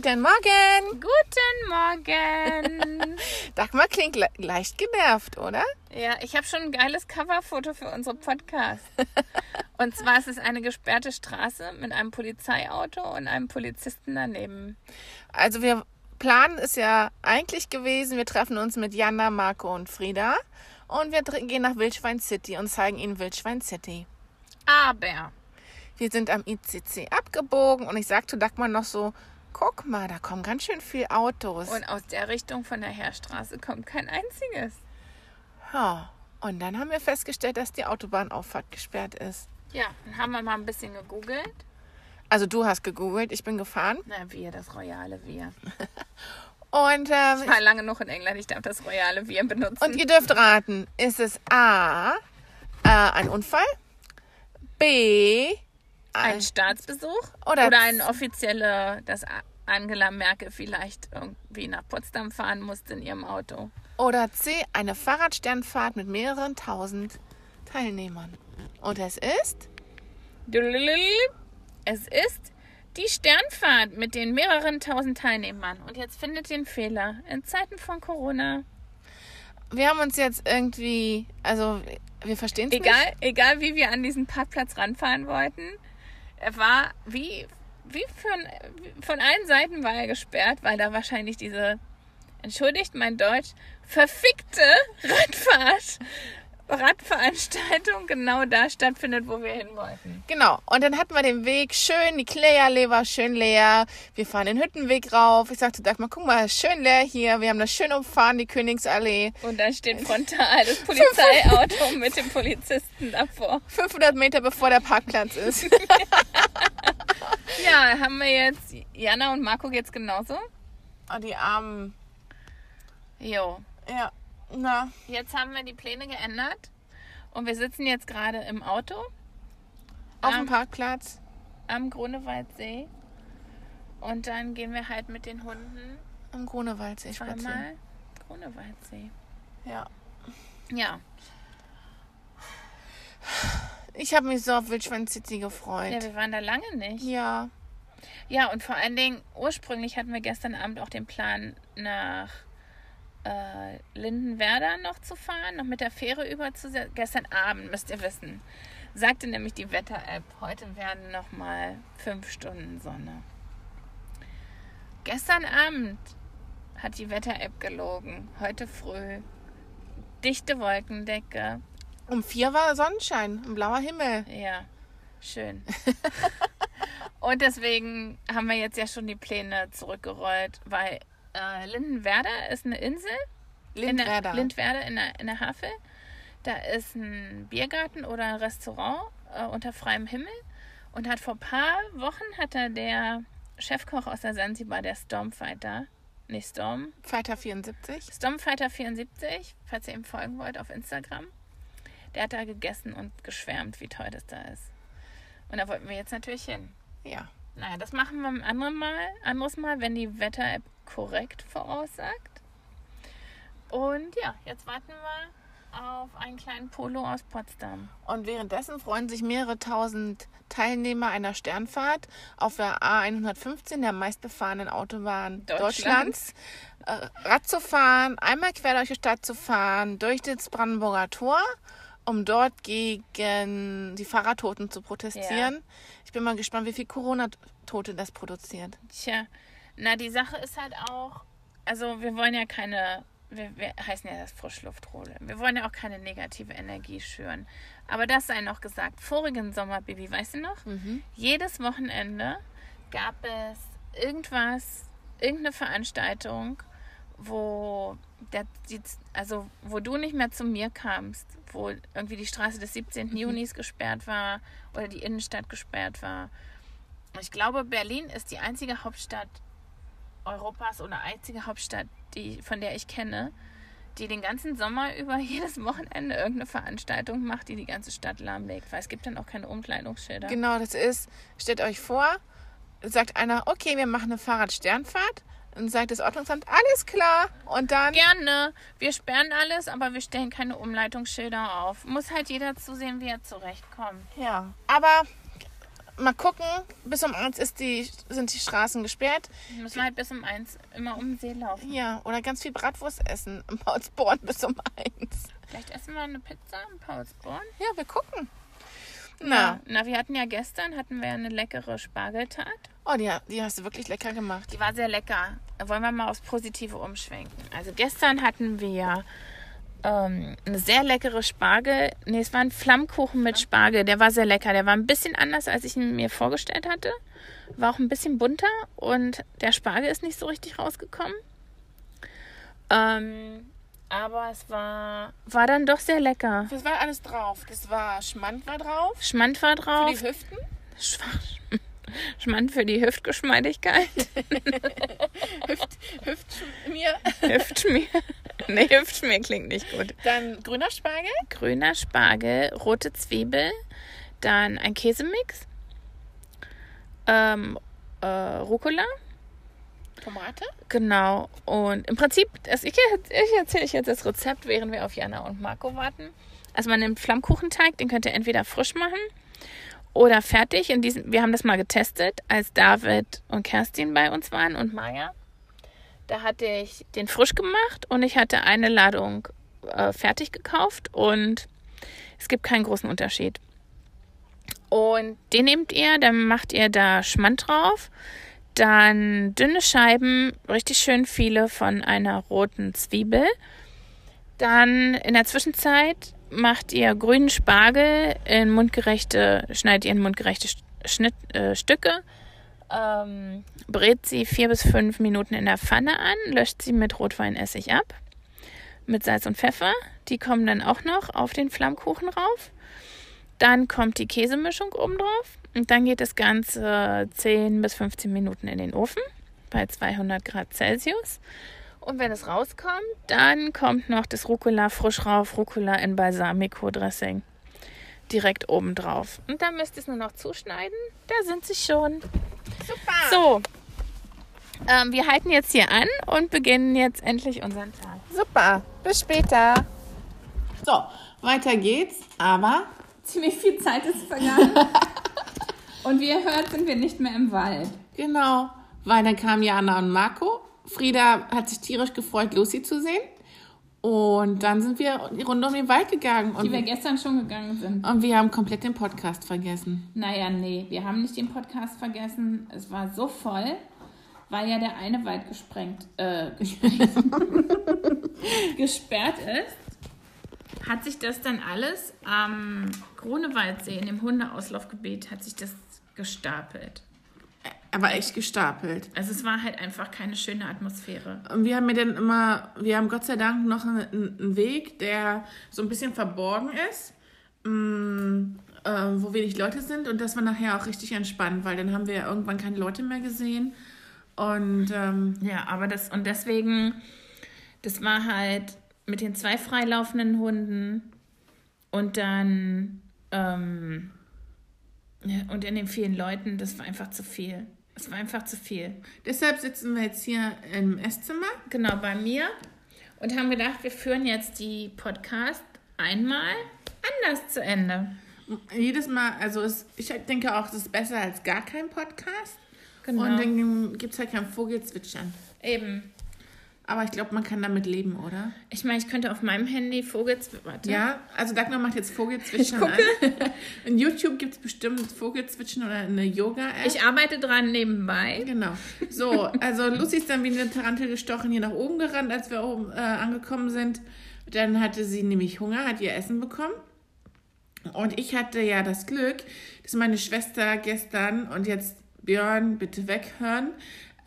Guten Morgen. Guten Morgen. Dagmar klingt le leicht genervt, oder? ja, ich habe schon ein geiles Coverfoto für unsere Podcast. Und zwar ist es eine gesperrte Straße mit einem Polizeiauto und einem Polizisten daneben. Also wir planen ist ja eigentlich gewesen, wir treffen uns mit Jana, Marco und Frieda und wir gehen nach Wildschwein City und zeigen ihnen Wildschwein City. Aber Wir sind am ICC abgebogen und ich sagte Dagmar noch so, guck mal, da kommen ganz schön viele Autos. und aus der Richtung von der Heerstraße kommt kein einziges. Ja, und dann haben wir festgestellt, dass die Autobahnauffahrt gesperrt ist. Ja, dann haben wir mal ein bisschen gegoogelt. Also du hast gegoogelt, ich bin gefahren. Na, wir, das royale Wir. Und, ähm, Ich war lange noch in England, ich darf das royale Wir benutzen. und ihr dürft raten, ist es A, äh, ein Unfall, B, ein Staatsbesuch Oder oder, ein offizieller, dass Angela Merkel vielleicht irgendwie nach Potsdam fahren musste in ihrem Auto. oder C, eine Fahrradsternfahrt mit mehreren tausend Teilnehmern. Und es ist, Es ist die Sternfahrt mit den mehreren tausend Teilnehmern. Und jetzt findet den Fehler. In Zeiten von Corona. wir haben uns jetzt irgendwie, also wir verstehen es nicht. Egal wie wir an diesen Parkplatz ranfahren wollten, er war wie, wie von, von allen Seiten war er gesperrt, weil da wahrscheinlich diese, entschuldigt mein Deutsch, verfickte Radfahrt, Radveranstaltung genau da stattfindet, wo wir hin wollten. Genau. Und dann hatten wir den Weg schön, die Klägerallee war schön leer. Wir fahren den Hüttenweg rauf. Ich sagte, Dagmar, guck mal, schön leer hier. Wir haben das schön umfahren, die Königsallee. Und dann steht frontal das Polizeiauto mit dem Polizisten davor. 500 Meter bevor der Parkplatz ist. Ja, haben wir jetzt Jana und Marco jetzt genauso? oh, die Armen. Jo. Ja. Na, Jetzt haben wir die Pläne geändert und wir sitzen jetzt gerade im Auto auf dem Parkplatz. am Grunewaldsee und dann gehen wir halt mit den Hunden Am Grunewaldsee spazieren. zweimal Grunewaldsee. Ja. Ja. Ich habe mich so auf Wildschwein City ja, gefreut. wir waren da lange nicht. Ja. Ja, und vor allen Dingen, ursprünglich hatten wir gestern Abend auch den Plan, nach äh, Lindenwerder noch zu fahren, noch mit der Fähre über zu Gestern Abend, müsst ihr wissen, sagte nämlich die Wetter-App, heute werden noch mal fünf Stunden Sonne. Gestern Abend hat die Wetter-App gelogen. Heute früh dichte Wolkendecke. Um vier war Sonnenschein, ein blauer Himmel. Ja, schön. Und deswegen haben wir jetzt ja schon die Pläne zurückgerollt, weil äh, Lindenwerder ist eine Insel. Lindwerder. In der, Lindwerder in der, in der Havel. Da ist ein Biergarten oder ein Restaurant äh, unter freiem Himmel. Und hat vor ein paar Wochen hat da der Chefkoch aus der Sansibar, der Stormfighter, nicht Storm, Fighter 74. Stormfighter74, falls ihr ihm folgen wollt auf Instagram. Der hat da gegessen und geschwärmt, wie toll das da ist. Und da wollten wir jetzt natürlich hin. Ja. Naja, das machen wir ein anderes Mal, anderes Mal, wenn die Wetter-App korrekt voraussagt. Und ja, jetzt warten wir auf einen kleinen Polo aus Potsdam. Und währenddessen freuen sich mehrere tausend Teilnehmer einer Sternfahrt auf der A115, der meistbefahrenen Autobahn Deutschlands, Deutschlands. äh, Rad zu fahren, einmal quer durch die Stadt zu fahren, durch das Brandenburger Tor, um dort gegen die Fahrradtoten zu protestieren. Ich bin mal gespannt, wie viel Corona-Tote das produziert. Tja, na, die Sache ist halt auch, also wir wollen ja keine, wir, wir heißen ja das Frischluftrolle. Wir wollen ja auch keine negative Energie schüren. Aber das sei noch gesagt. Vorigen Sommer, Baby, weißt du noch? Jedes Wochenende gab es irgendwas, irgendeine Veranstaltung, wo der, die, also wo du nicht mehr zu mir kamst, wo irgendwie die Straße des 17. Junis gesperrt war oder die Innenstadt gesperrt war. Ich glaube, Berlin ist die einzige Hauptstadt Europas oder einzige Hauptstadt, die, von der ich kenne, die den ganzen Sommer über jedes Wochenende irgendeine Veranstaltung macht, die die ganze Stadt lahmlegt. Weil es gibt dann auch keine Umkleidungsschilder. Genau, das ist, stellt euch vor, sagt einer, okay, wir machen eine Fahrradsternfahrt. Und sagt das Ordnungsamt, alles klar. Und dann, Gerne. Wir sperren alles, aber wir stellen keine Umleitungsschilder auf. Muss halt jeder zusehen, wie er zurechtkommt. ja. Aber mal gucken. Bis um eins ist die, sind die Straßen gesperrt. Müssen wir halt bis um eins immer um den See laufen. Ja, oder ganz viel Bratwurst essen im Paulsborn bis um eins. Vielleicht essen wir eine Pizza im Paulsborn. Ja, wir gucken. Ja. Na, Na, wir hatten ja gestern hatten wir eine leckere Spargeltat. oh, die, die hast du wirklich lecker gemacht. Die war sehr lecker. Wollen wir mal aufs Positive umschwenken. Also gestern hatten wir ähm, eine sehr leckere Spargel. Nee, es war ein Flammkuchen mit Spargel. Der war sehr lecker. Der war ein bisschen anders, als ich ihn mir vorgestellt hatte. War auch ein bisschen bunter und der Spargel ist nicht so richtig rausgekommen. Ähm, aber es war, war dann doch sehr lecker. Was war alles drauf? Das war Schmand war drauf. Schmand war Für drauf. die Hüften. Schwa- Schmand für die Hüftgeschmeidigkeit. Hüft, Hüftschmier. Hüftschmier. Nee, Hüftschmier klingt nicht gut. Dann grüner Spargel. Grüner Spargel, rote Zwiebel, dann ein Käsemix, ähm, äh, Rucola, Tomate. genau. Und im Prinzip, das, ich, ich erzähle euch jetzt das Rezept, während wir auf Jana und Marco warten. Also man nimmt Flammkuchenteig, den könnt ihr entweder frisch machen oder fertig. In diesem, wir haben das mal getestet, als David und Kerstin bei uns waren und Maya. Da hatte ich den frisch gemacht und ich hatte eine Ladung äh, fertig gekauft und es gibt keinen großen Unterschied. Und den nehmt ihr, dann macht ihr da Schmand drauf, dann dünne Scheiben, richtig schön viele von einer roten Zwiebel. Dann in der Zwischenzeit macht ihr grünen Spargel in mundgerechte, schneidet ihr in mundgerechte Sch- Schnitt, äh, Stücke, ähm, brät sie vier bis fünf Minuten in der Pfanne an, löscht sie mit Rotweinessig ab, mit Salz und Pfeffer. Die kommen dann auch noch auf den Flammkuchen rauf. Dann kommt die Käsemischung oben drauf und dann geht das Ganze 10 bis 15 Minuten in den Ofen bei 200 Grad Celsius. Und wenn es rauskommt, dann kommt noch das Rucola frisch rauf, Rucola in Balsamico-Dressing direkt oben drauf. Und dann müsst ihr es nur noch zuschneiden. Da sind sie schon. Super. So, ähm, wir halten jetzt hier an und beginnen jetzt endlich unseren Tag. Super. Bis später. So, weiter geht's. Aber Ziemlich viel Zeit ist vergangen. und wie ihr hört, sind wir nicht mehr im Wald. genau, weil dann kamen Jana und Marco. Frieda hat sich tierisch gefreut, Lucy zu sehen. Und dann sind wir die Runde um den Wald gegangen. Und, Die wir gestern schon gegangen sind. und wir haben komplett den Podcast vergessen. Naja, nee, wir haben nicht den Podcast vergessen. Es war so voll, weil ja der eine Wald gesprengt, äh, gesprengt, gesperrt ist. Hat sich das dann alles am Grunewaldsee, in dem Hundeauslaufgebiet, hat sich das gestapelt. Aber echt gestapelt. Also es war halt einfach keine schöne Atmosphäre. Und wir haben mir dann immer, wir haben Gott sei Dank noch einen, einen Weg, der so ein bisschen verborgen ist, mm, äh, wo wenig Leute sind. Und das war nachher auch richtig entspannt, weil dann haben wir ja irgendwann keine Leute mehr gesehen. Und ähm, Ja, aber das, und deswegen, das war halt mit den zwei freilaufenden Hunden und dann, ähm, und in den vielen Leuten, das war einfach zu viel. Es war einfach zu viel. deshalb sitzen wir jetzt hier im Esszimmer. Genau, bei mir. Und haben gedacht, wir führen jetzt die Podcast einmal anders zu Ende. Jedes Mal, also es, ich denke auch, es ist besser als gar kein Podcast. Genau. Und dann gibt es halt kein Vogelzwitschern. Eben. Aber ich glaube, man kann damit leben, oder? Ich meine, ich könnte auf meinem Handy. Warte. Ja, also Dagmar macht jetzt Vogelzwitschern an. In YouTube gibt es bestimmt Vogelzwitschern oder eine Yoga-App. Ich arbeite dran nebenbei. Genau. So, also Lucy ist dann wie eine Tarantel gestochen hier nach oben gerannt, als wir oben äh, angekommen sind. Dann hatte sie nämlich Hunger, hat ihr Essen bekommen. Und ich hatte ja das Glück, dass meine Schwester gestern und jetzt Björn, bitte weghören.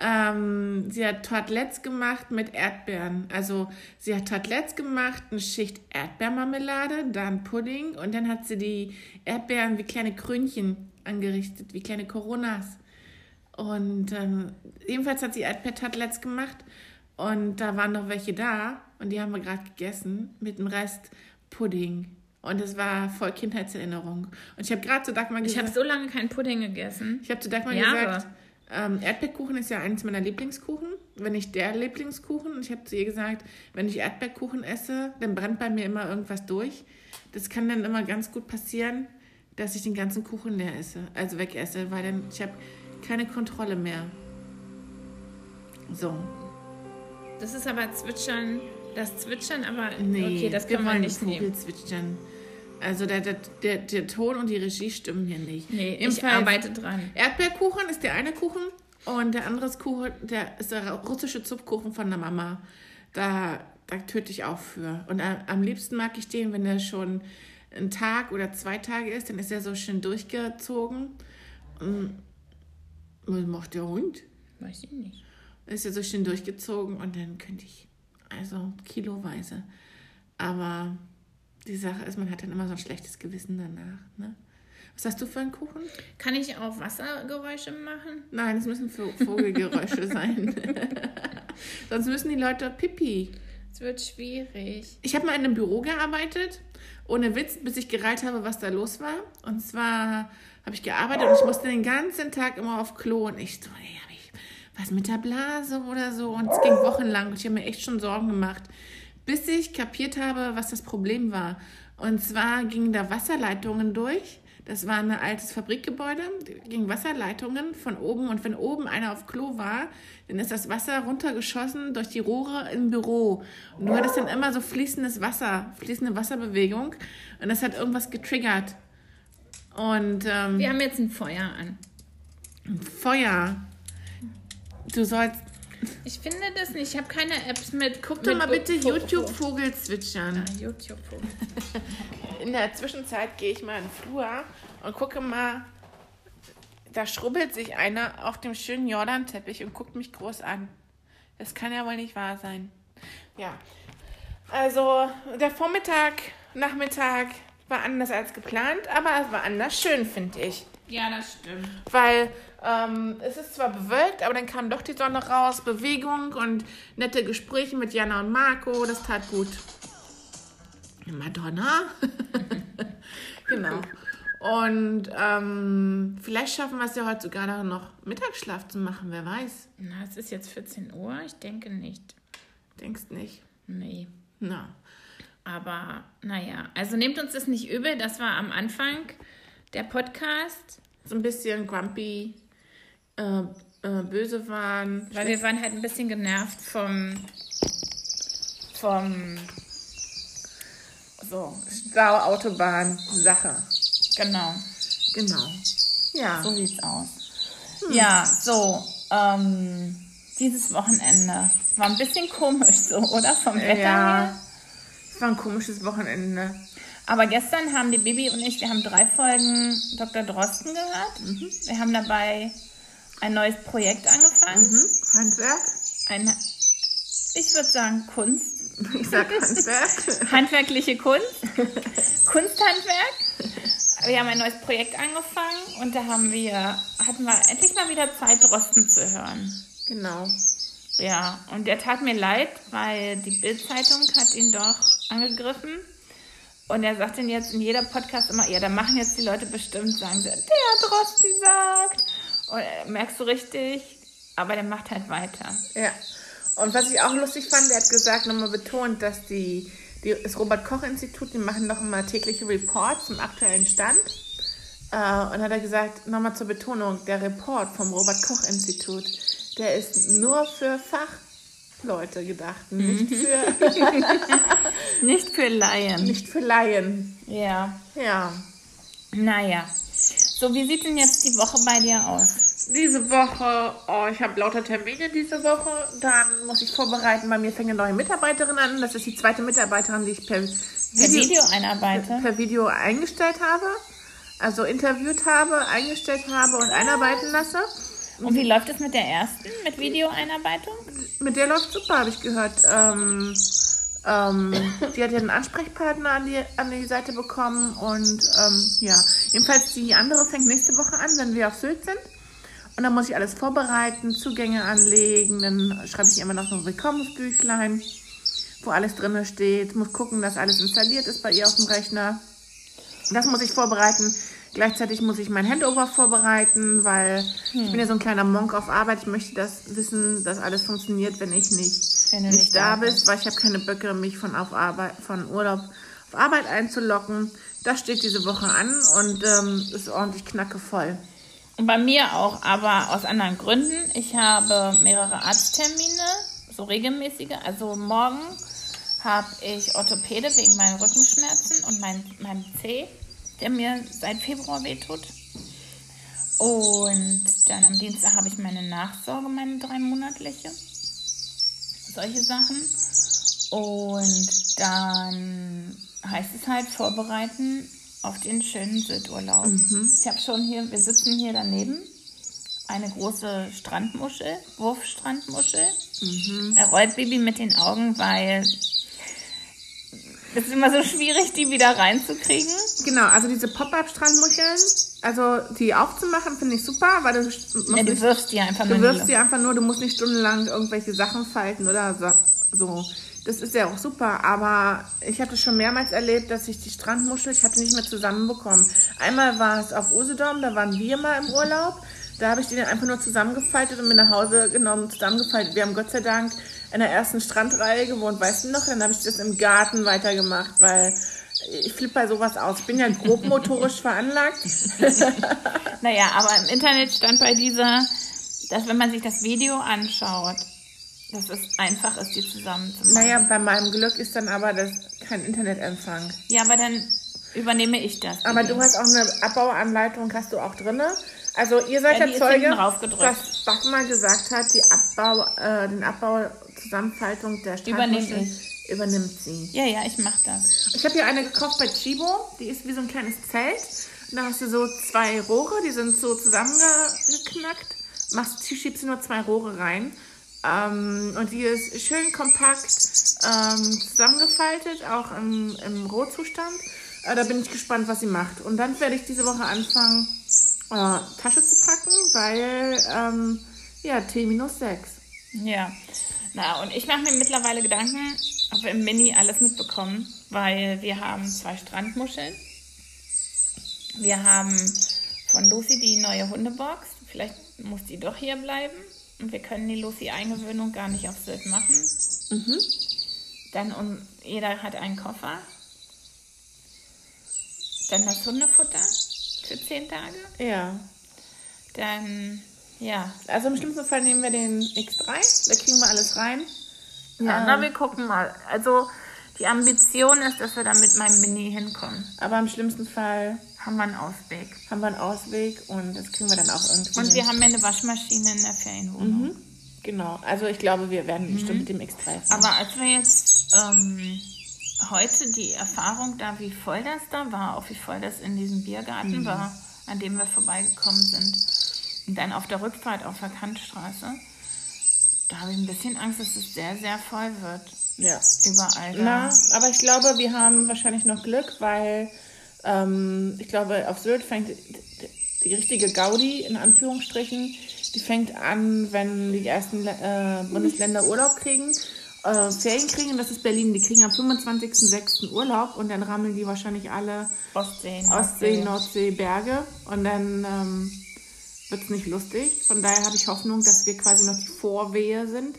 Ähm, sie hat Tartlets gemacht mit Erdbeeren. Also sie hat Tartlets gemacht, eine Schicht Erdbeermarmelade, dann Pudding und dann hat sie die Erdbeeren wie kleine Krönchen angerichtet, wie kleine Coronas. Und ähm, ebenfalls hat sie Erdbeer-Tartlets gemacht und da waren noch welche da und die haben wir gerade gegessen mit dem Rest Pudding. Und es war voll Kindheitserinnerung. Und ich habe gerade zu Dagmar Ich gesagt, habe so lange keinen Pudding gegessen. ich habe zu Dagmar Jahre. gesagt, ähm, Erdbeerkuchen ist ja eines meiner Lieblingskuchen, wenn nicht der Lieblingskuchen. Ich habe zu ihr gesagt, wenn ich Erdbeerkuchen esse, dann brennt bei mir immer irgendwas durch. Das kann dann immer ganz gut passieren, dass ich den ganzen Kuchen leer esse, also wegesse, weil dann ich habe keine Kontrolle mehr. So. Das ist aber Zwitschern, das Zwitschern, aber Nee, okay, das wir wollen nicht nehmen. Vogelzwitschern. Also der, der, der, der Ton und die Regie stimmen hier nicht. Nee, ich Jedenfalls, arbeite dran. Erdbeerkuchen ist der eine Kuchen und der andere ist Kuchen, der ist der russische Zupfkuchen von der Mama. Da, da töte ich auch für. Und am, liebsten mag ich den, wenn der schon ein Tag oder zwei Tage ist, dann ist er so schön durchgezogen. Und was macht der Hund? Weiß ich nicht. Ist ja so schön durchgezogen und dann könnte ich, also kiloweise. Aber die Sache ist, man hat dann immer so ein schlechtes Gewissen danach. Ne? Was hast du für einen Kuchen? Kann ich auch Wassergeräusche machen? Nein, es müssen Vo- Vogelgeräusche sein. Sonst müssen die Leute Pipi. Es wird schwierig. Ich habe mal in einem Büro gearbeitet, ohne Witz, bis ich gereiht habe, was da los war. Und zwar habe ich gearbeitet und ich musste den ganzen Tag immer auf Klo und ich so, ey, habe ich was mit der Blase oder so? Und es ging wochenlang und ich habe mir echt schon Sorgen gemacht, bis ich kapiert habe, was das Problem war. Und zwar gingen da Wasserleitungen durch. Das war ein altes Fabrikgebäude, gingen Wasserleitungen von oben und wenn oben einer auf Klo war, dann ist das Wasser runtergeschossen durch die Rohre im Büro. Und du hattest dann immer so fließendes Wasser, fließende Wasserbewegung und das hat irgendwas getriggert. Und ähm, Wir haben jetzt ein Feuer an. Feuer. Du sollst. Ich finde das nicht. Ich habe keine Apps mit. Guck Doch mit mal bitte Vo- Vo- YouTube Vogel zwitschern. Ah, YouTube. Vogel. In der Zwischenzeit gehe ich mal in den Flur und gucke mal. Da schrubbelt sich einer auf dem schönen Jordan-Teppich und guckt mich groß an. Das kann ja wohl nicht wahr sein. Ja. Also, der Vormittag, Nachmittag war anders als geplant, aber es war anders schön, finde ich. Ja, das stimmt. Weil ähm, es ist zwar bewölkt, aber dann kam doch die Sonne raus, Bewegung und nette Gespräche mit Jana und Marco, das tat gut. Madonna. genau. Und ähm, vielleicht schaffen wir es ja heute sogar noch Mittagsschlaf zu machen, wer weiß. Na, es ist jetzt 14 Uhr. Ich denke nicht. Denkst nicht? Nee. Na. Aber naja, also nehmt uns das nicht übel. Das war am Anfang der Podcast. So ein bisschen grumpy, äh, äh, böse waren. Weil wir waren halt ein bisschen genervt vom. vom. so, Stau, Autobahn, Sache. Genau. Genau. Ja. So sieht's aus. Ja, so. Ähm, dieses Wochenende war ein bisschen komisch so, oder? Vom Wetter Ja. her. Es war ein komisches Wochenende. Aber gestern haben die Bibi und ich, wir haben drei Folgen Dr. Drosten gehört. Wir haben dabei ein neues Projekt angefangen. Mhm. Handwerk? Ein, ich würde sagen Kunst. Ich sag Handwerk. Handwerkliche Kunst. Kunsthandwerk. Wir haben ein neues Projekt angefangen und da haben wir, hatten wir endlich mal wieder Zeit, Drosten zu hören. genau. Ja, und der tat mir leid, weil die Bild-Zeitung hat ihn doch angegriffen. Und er sagt dann jetzt in jeder Podcast immer, ja, da machen jetzt die Leute bestimmt, sagen sie, der Drosten sagt. Und äh, merkst du richtig, aber der macht halt weiter. Ja. Und was ich auch lustig fand, er hat gesagt, nochmal betont, dass die, die das Robert-Koch-Institut, die machen noch immer tägliche Reports zum aktuellen Stand. Äh, und hat er gesagt, nochmal zur Betonung, der Report vom Robert-Koch-Institut, der ist nur für Fachleute gedacht, nicht, für, Nicht für Laien. nicht für Laien. Ja. Ja. Naja. So, wie sieht denn jetzt die Woche bei dir aus? Diese Woche, oh, ich habe lauter Termine diese Woche. Dann muss ich vorbereiten. Bei mir fängt eine neue Mitarbeiterin an. Das ist die zweite Mitarbeiterin, die ich per Per Video, Video einarbeite? per Video eingestellt habe. Also interviewt habe, eingestellt habe und einarbeiten lasse. Und wie läuft es mit der ersten, mit Videoeinarbeitung? Mit der läuft super, habe ich gehört. Ähm, ähm, die hat ja einen Ansprechpartner an die, an die Seite bekommen und ähm, ja, jedenfalls die andere fängt nächste Woche an, wenn wir auf Sylt sind. Und dann muss ich alles vorbereiten, Zugänge anlegen, dann schreibe ich immer noch so ein Willkommensbüchlein, wo alles drin steht, muss gucken, dass alles installiert ist bei ihr auf dem Rechner. Das muss ich vorbereiten. Gleichzeitig muss ich mein Handover vorbereiten, weil ich bin ja so ein kleiner Monk auf Arbeit. Ich möchte das wissen, dass alles funktioniert, wenn ich nicht, Wenn du nicht, da bist, weil ich habe keine Böcke, mich von, auf Arbeit, von Urlaub auf Arbeit einzulocken. Das steht diese Woche an und ähm, ist ordentlich knackevoll. Und bei mir auch, aber aus anderen Gründen. Ich habe mehrere Arzttermine, so regelmäßige. Also morgen habe ich Orthopäde wegen meinen Rückenschmerzen und mein, meinem Zeh, der mir seit Februar wehtut. Und dann am Dienstag habe ich meine Nachsorge, meine dreimonatliche. Solche Sachen. Und dann heißt es halt vorbereiten auf den schönen Südurlaub. Mhm. Ich habe schon hier, wir sitzen hier daneben, eine große Strandmuschel, Wurfstrandmuschel. Mhm. Er rollt Baby mit den Augen, weil es ist immer so schwierig, die wieder reinzukriegen. Genau, also diese Pop-Up-Strandmuscheln, also die aufzumachen, finde ich super, weil du, musst Ja, du wirfst die einfach du nur wirfst in sie einfach nur, du musst nicht stundenlang irgendwelche Sachen falten oder so. So. Das ist ja auch super, aber ich hatte schon mehrmals erlebt, dass ich die Strandmuschel, ich hatte nicht mehr zusammenbekommen. Einmal war es auf Usedom, da waren wir mal im Urlaub. Da habe ich die dann einfach nur zusammengefaltet und mir nach Hause genommen, zusammengefaltet. Wir haben Gott sei Dank in der ersten Strandreihe gewohnt, weißt du noch? Dann habe ich das im Garten weitergemacht, weil ich flippe bei sowas aus. Ich bin ja grob motorisch veranlagt. Naja, aber im Internet stand bei dieser, dass wenn man sich das Video anschaut, dass es einfach ist, die zusammenzumachen. Naja, bei meinem Glück ist dann aber das kein Internetempfang. Ja, aber dann übernehme ich das. Aber du hast auch eine Abbauanleitung, hast du auch drinne. Also ihr seid Ja, der Zeuge, dass Bachmann gesagt hat, die Abbau, äh, den Abbau Zusammenfaltung der Strandmuschel übernimmt sie. Ja, ja, ich mach das. Ich habe hier eine gekauft bei Chibo, die ist wie so ein kleines Zelt. Und da hast du so zwei Rohre, die sind so zusammengeknackt. Machst, schiebst du nur zwei Rohre rein. Ähm, und die ist schön kompakt ähm, zusammengefaltet, auch im, im Rohzustand. Äh, da bin ich gespannt, was sie macht. Und dann werde ich diese Woche anfangen, äh, Tasche zu packen, weil, ähm, ja, T minus 6. Ja. Na, und ich mache mir mittlerweile Gedanken, ob wir im Mini alles mitbekommen, weil wir haben zwei Strandmuscheln. Wir haben von Lucy die neue Hundebox. Vielleicht muss die doch hier bleiben. Und wir können die Lucy-Eingewöhnung gar nicht auf Sylt machen. Dann um, jeder hat einen Koffer. Dann das Hundefutter für zehn Tage. Ja. Dann, ja. Also im schlimmsten Fall nehmen wir den X3, da kriegen wir alles rein. Ja, Ähm, na, wir gucken mal. Also, die Ambition ist, dass wir da mit meinem Mini hinkommen. Aber im schlimmsten Fall Haben wir einen Ausweg. haben wir einen Ausweg und das kriegen wir dann auch irgendwie. Und hin. wir haben ja eine Waschmaschine in der Ferienwohnung. Mhm. Genau, also ich glaube, wir werden bestimmt mit dem X3 fahren. Aber als wir jetzt ähm, heute die Erfahrung da, wie voll das da war, auch wie voll das in diesem Biergarten war, an dem wir vorbeigekommen sind, und dann auf der Rückfahrt auf der Kantstraße, da habe ich ein bisschen Angst, dass es sehr, sehr voll wird. ja. Überall. Da. Na, aber ich glaube, wir haben wahrscheinlich noch Glück, weil ähm, ich glaube, auf Sylt fängt die, richtige Gaudi, in Anführungsstrichen, die fängt an, wenn die ersten äh, Bundesländer Urlaub kriegen, äh, Ferien kriegen, das ist Berlin. Die kriegen am 25.06. Urlaub und dann rammeln die wahrscheinlich alle Ostsee, Ostsee, Nordsee, Berge und dann ähm, wird es nicht lustig. Von daher habe ich Hoffnung, dass wir quasi noch die Vorwehe sind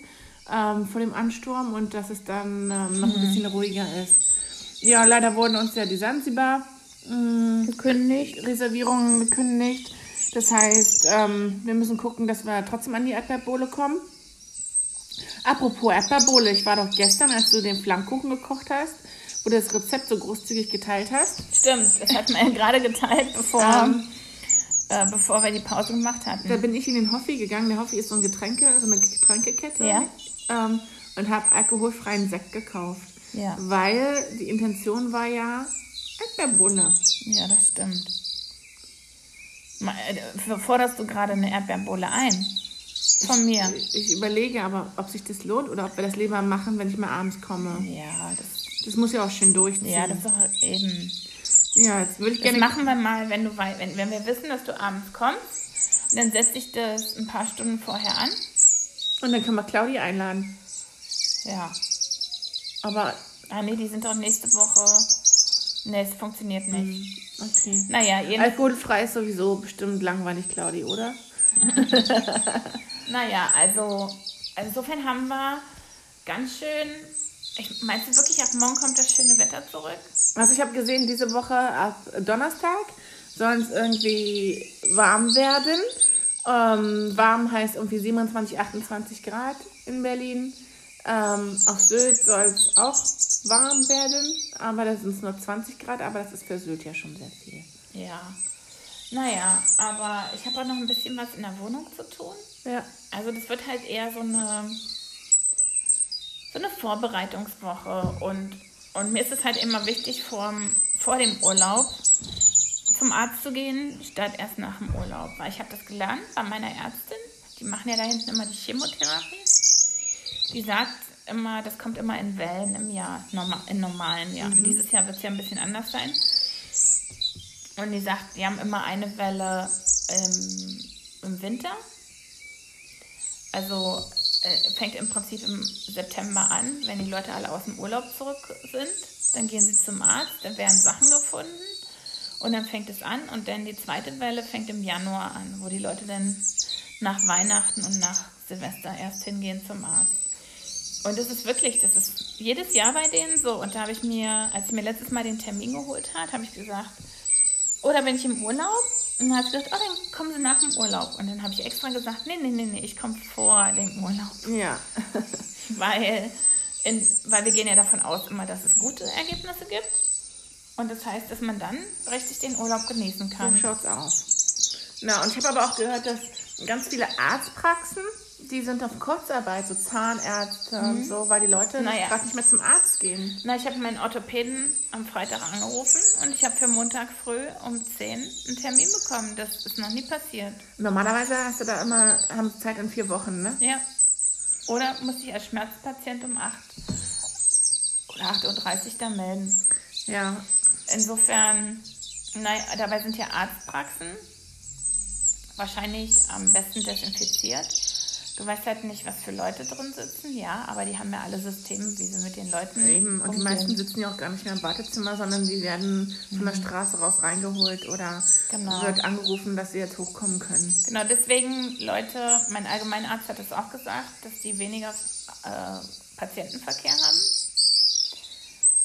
ähm, vor dem Ansturm und dass es dann ähm, noch ein bisschen ruhiger ist. Ja, leider wurden uns ja die Sansibar mh, Gekündigt. Reservierungen gekündigt. Das heißt, ähm, wir müssen gucken, dass wir trotzdem an die Erdbeerbohle kommen. Apropos Erdbeerbohle, ich war doch gestern, als du den Flammkuchen gekocht hast, wo du das Rezept so großzügig geteilt hast. Stimmt, das hat man ja gerade geteilt, bevor, Ähm. äh, bevor wir die Pause gemacht Da hatten. bin ich in den Hoffi gegangen. Der Hoffi ist so ein Getränke, so eine Getränkekette. Ja. Ähm, und habe alkoholfreien Sekt gekauft. Ja. Weil die Intention war ja Erdbeerbohle. Ja, das stimmt. Äh, Forderst du gerade eine Erdbeerbohle ein? Von mir. Ich, ich überlege aber, ob sich das lohnt oder ob wir das lieber machen, wenn ich mal abends komme. Ja, das, Das muss ja auch schön durchziehen. ja, das ist doch eben. Ja, jetzt würde ich Das gerne. machen wir mal, wenn, du, wenn, wenn wir wissen, dass du abends kommst. Und dann setze ich das ein paar Stunden vorher an. Und dann können wir Claudia einladen. Ja. Aber, Ah, nee, die sind doch nächste Woche. Nee, es funktioniert nicht. okay. Naja, Alkoholfrei ist sowieso bestimmt langweilig, Claudi, oder? naja, also, also insofern haben wir ganz schön. Ich, meinst du wirklich, ab morgen kommt das schöne Wetter zurück? Also ich habe gesehen, diese Woche ab Donnerstag soll es irgendwie warm werden. Ähm, warm heißt irgendwie 27, 28 Grad in Berlin. Ähm, auf Sylt soll es auch warm werden, aber das sind nur 20 Grad, aber das ist für Sylt ja schon sehr viel. Ja. Naja, aber ich habe auch noch ein bisschen was in der Wohnung zu tun. Ja. Also das wird halt eher so eine, so eine Vorbereitungswoche und, und mir ist es halt immer wichtig, vor, vor dem Urlaub zum Arzt zu gehen, statt erst nach dem Urlaub. Weil ich habe das gelernt bei meiner Ärztin. Die machen ja da hinten immer die Chemotherapie. Die sagt immer, das kommt immer in Wellen im Jahr, norma in normalen Jahren. Mhm. Dieses Jahr wird es ja ein bisschen anders sein. Und die sagt, die haben immer eine Welle ähm, im Winter. Also äh, fängt im Prinzip im September an, wenn die Leute alle aus dem Urlaub zurück sind. Dann gehen sie zum Arzt, dann werden Sachen gefunden und dann fängt es an. Und dann die zweite Welle fängt im Januar an, wo die Leute dann nach Weihnachten und nach Silvester erst hingehen zum Arzt. Und das ist wirklich, das ist jedes Jahr bei denen so. Und da habe ich mir, als sie mir letztes Mal den Termin geholt hat, habe ich gesagt, oder bin ich im Urlaub? Und dann hat sie gesagt, oh, dann kommen sie nach dem Urlaub. Und dann habe ich extra gesagt, nee, nee, nee, nee, ich komme vor dem Urlaub. Ja. weil, in, weil wir gehen ja davon aus immer, dass es gute Ergebnisse gibt. Und das heißt, dass man dann richtig den Urlaub genießen So kann. schaut's aus. Na, und ich habe aber auch gehört, dass ganz viele Arztpraxen, die sind auf Kurzarbeit, so Zahnärzte und so, weil die Leute Naja. gerade nicht mehr zum Arzt gehen. Na, ich habe meinen Orthopäden am Freitag angerufen und ich habe für Montag früh um 10 einen Termin bekommen. Das ist noch nie passiert. Normalerweise hast du da immer, haben Zeit in vier Wochen, ne? Ja. Oder muss ich als Schmerzpatient um 8 oder 8.30 Uhr da melden. Ja. Insofern, naja, dabei sind ja Arztpraxen wahrscheinlich am besten desinfiziert. Du weißt halt nicht, was für Leute drin sitzen, ja, aber die haben ja alle Systeme, wie sie mit den Leuten Eben. Und die meisten sitzen ja auch gar nicht mehr im Wartezimmer, sondern die werden von der Straße raus reingeholt oder Genau. wird angerufen, dass sie jetzt hochkommen können. Genau, deswegen, Leute, mein Allgemeinarzt hat es auch gesagt, dass die weniger äh, Patientenverkehr haben.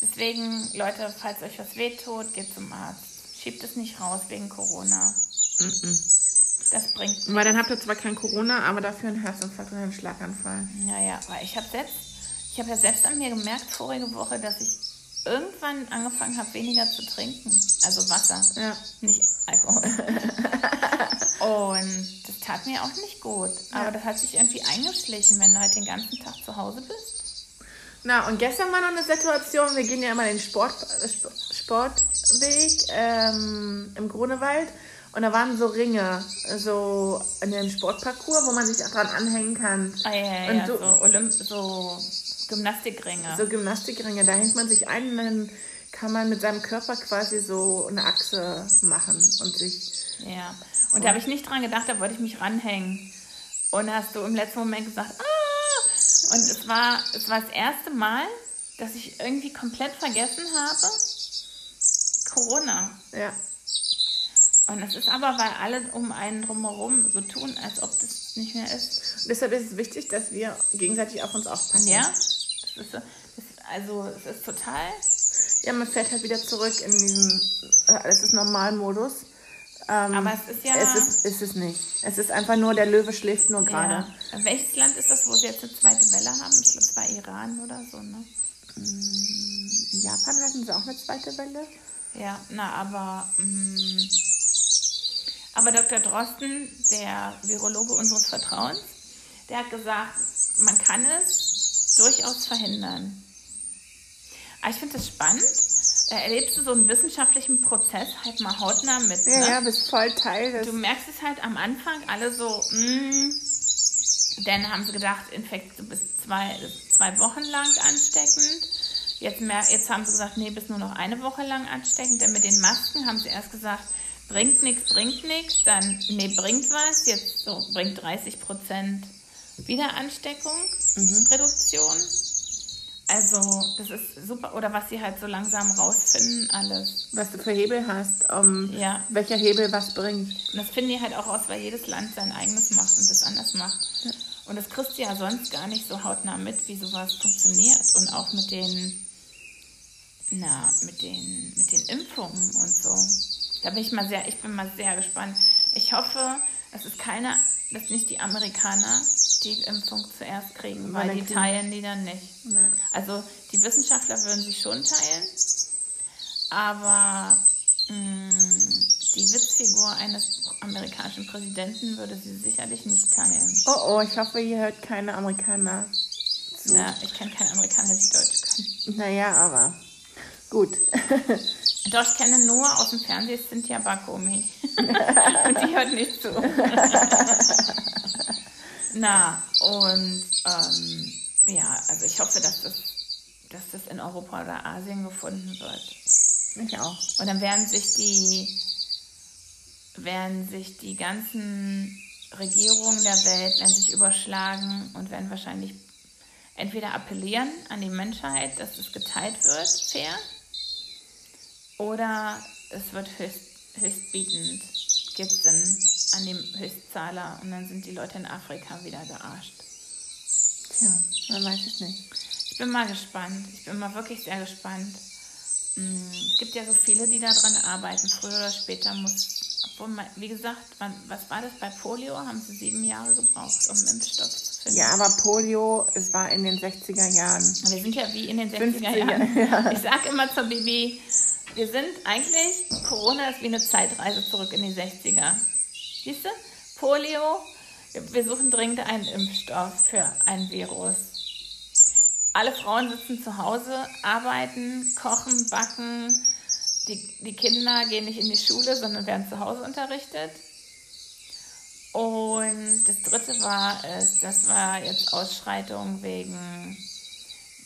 Deswegen, Leute, falls euch was wehtut, geht zum Arzt. Schiebt es nicht raus wegen Corona. Das bringt Weil dann habt ihr zwar kein Corona, aber dafür einen Herzinfarkt oder einen Schlaganfall. Naja, weil ich habe selbst, ich habe ja selbst an mir gemerkt vorige Woche, dass ich irgendwann angefangen habe, weniger zu trinken. Also Wasser, Ja. nicht Alkohol. Und das tat mir auch nicht gut. Aber Ja. das hat sich irgendwie eingeschlichen, wenn du halt den ganzen Tag zu Hause bist. Na, und gestern war noch eine Situation, wir gehen ja immer den Sport, Sp- Sportweg ähm, im Grunewald und da waren so Ringe, so in dem Sportparcours, wo man sich auch dran anhängen kann. Ah, ja, ja, Und ja, du- so, Olymp so Gymnastikringe. So Gymnastikringe, da hängt man sich ein und dann kann man mit seinem Körper quasi so eine Achse machen und sich. Ja. Und da habe ich nicht dran gedacht, da wollte ich mich ranhängen. Und hast du im letzten Moment gesagt, ah! Und es war, es war das erste Mal, dass ich irgendwie komplett vergessen habe, Corona. Ja. Und das ist aber, weil alle um einen drumherum so tun, als ob das nicht mehr ist. Und deshalb ist es wichtig, dass wir gegenseitig auf uns aufpassen. Ja? Das ist so, das, also, es ist total, Ja, man fährt halt wieder zurück in diesen, äh, es ist Normalmodus. Ähm, Aber es ist ja- Es ist, ist es nicht. Es ist einfach nur, der Löwe schläft nur gerade. ja. Welches Land ist das, wo sie jetzt eine zweite Welle haben? Ich glaube, es war Iran oder so, ne? In Japan hatten sie auch eine zweite Welle. Ja, na, aber, mm, aber Dr. Drosten, der Virologe unseres Vertrauens, der hat gesagt, man kann es durchaus verhindern. Aber ich finde das spannend. Da erlebst du so einen wissenschaftlichen Prozess halt mal hautnah mit. Ja, ne? ja, bist voll Teil des. Du merkst es halt am Anfang alle so, mm, dann haben sie gedacht, Infekt, du bist zwei, zwei Wochen lang ansteckend. Jetzt, mehr, jetzt haben sie gesagt, nee, bist nur noch eine Woche lang ansteckend. Denn mit den Masken haben sie erst gesagt, bringt nichts, bringt nichts. Dann, nee, bringt was. Jetzt so, bringt 30 Prozent Wiederansteckung, Reduktion. Also, das ist super. Oder was sie halt so langsam rausfinden, alles. was du für Hebel hast, um Ja. welcher Hebel was bringt. Und das finden die halt auch aus, weil jedes Land sein eigenes macht und das anders macht. Und das kriegst du ja sonst gar nicht so hautnah mit, wie sowas funktioniert. Und auch mit den na, mit den, mit den Impfungen und so. Da bin ich mal sehr, ich bin mal sehr gespannt. Ich hoffe, es ist keine, dass nicht die Amerikaner die Impfung zuerst kriegen, weil die teilen die dann nicht. Nein. Also die Wissenschaftler würden sie schon teilen, aber mh, mm, die Witzfigur eines amerikanischen Präsidenten würde sie sicherlich nicht teilen. Oh oh, ich hoffe, ihr hört keine Amerikaner zu. Na, ich kenne keine Amerikaner, die Deutsch können. Naja, aber gut. Doch, ich kenne nur aus dem Fernsehen Cynthia Bakomi. und die hört nicht zu. Na, und ähm, ja, also ich hoffe, dass das, dass das in Europa oder Asien gefunden wird. Ich auch. Und dann werden sich die, werden sich die ganzen Regierungen der Welt werden sich überschlagen und werden wahrscheinlich entweder appellieren an die Menschheit, dass es geteilt wird, fair, oder es wird höchst, höchstbietend Skizzen an dem Höchstzahler und dann sind die Leute in Afrika wieder gearscht. Tja, man weiß es nicht. Ich bin mal gespannt. Ich bin mal wirklich sehr gespannt. Mm, es gibt ja so viele, die daran arbeiten. Früher oder später muss, obwohl, man, wie gesagt, was war das bei Polio? Haben sie sieben Jahre gebraucht, um Impfstoff zu finden. Ja, aber Polio, es war in den 60er Jahren. Wir sind ja wie in den 60er 50er, Jahren. Ja. Ich sage immer zur Bibi, wir sind eigentlich, Corona ist wie eine Zeitreise zurück in die 60er. Siehst du? Polio, wir suchen dringend einen Impfstoff für ein Virus. Alle Frauen sitzen zu Hause, arbeiten, kochen, backen. Die, die Kinder gehen nicht in die Schule, sondern werden zu Hause unterrichtet. Und das dritte war es, das war jetzt Ausschreitung wegen,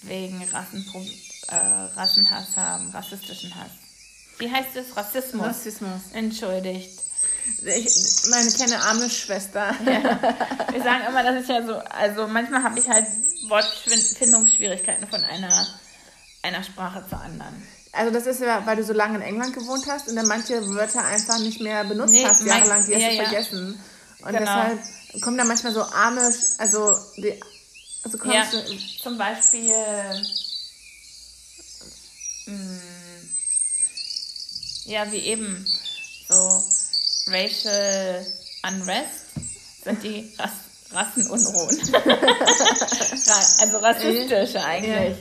wegen Rassenpro äh, Rassenhass haben, rassistischen Hass. Wie heißt es? Rassismus. Rassismus. Entschuldigt. Ich, meine kleine arme Schwester. Ja. Wir sagen immer, das ist ja so, also manchmal habe ich halt Wortfindungsschwierigkeiten von einer, einer Sprache zur anderen. Also das ist ja, weil du so lange in England gewohnt hast und dann manche Wörter einfach nicht mehr benutzt nee, hast, jahrelang, die hast ja, du vergessen. Und genau. deshalb kommen da manchmal so arme, also die, also ja, zum Beispiel. Ja, wie eben so Racial Unrest sind die Rass Rassenunruhen. also rassistische eigentlich.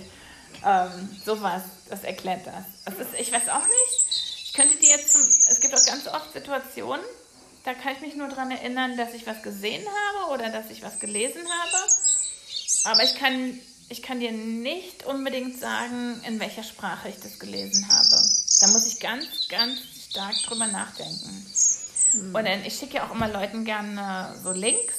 Ja. Ähm, sowas, das erklärt das. das ist, ich weiß auch nicht. Ich könnte dir jetzt zum, es gibt auch ganz oft Situationen, da kann ich mich nur daran erinnern, dass ich was gesehen habe oder dass ich was gelesen habe. Aber ich kann ich kann dir nicht unbedingt sagen, in welcher Sprache ich das gelesen habe. Da muss ich ganz, ganz stark drüber nachdenken. Mhm. Und dann, ich schicke ja auch immer Leuten gerne so Links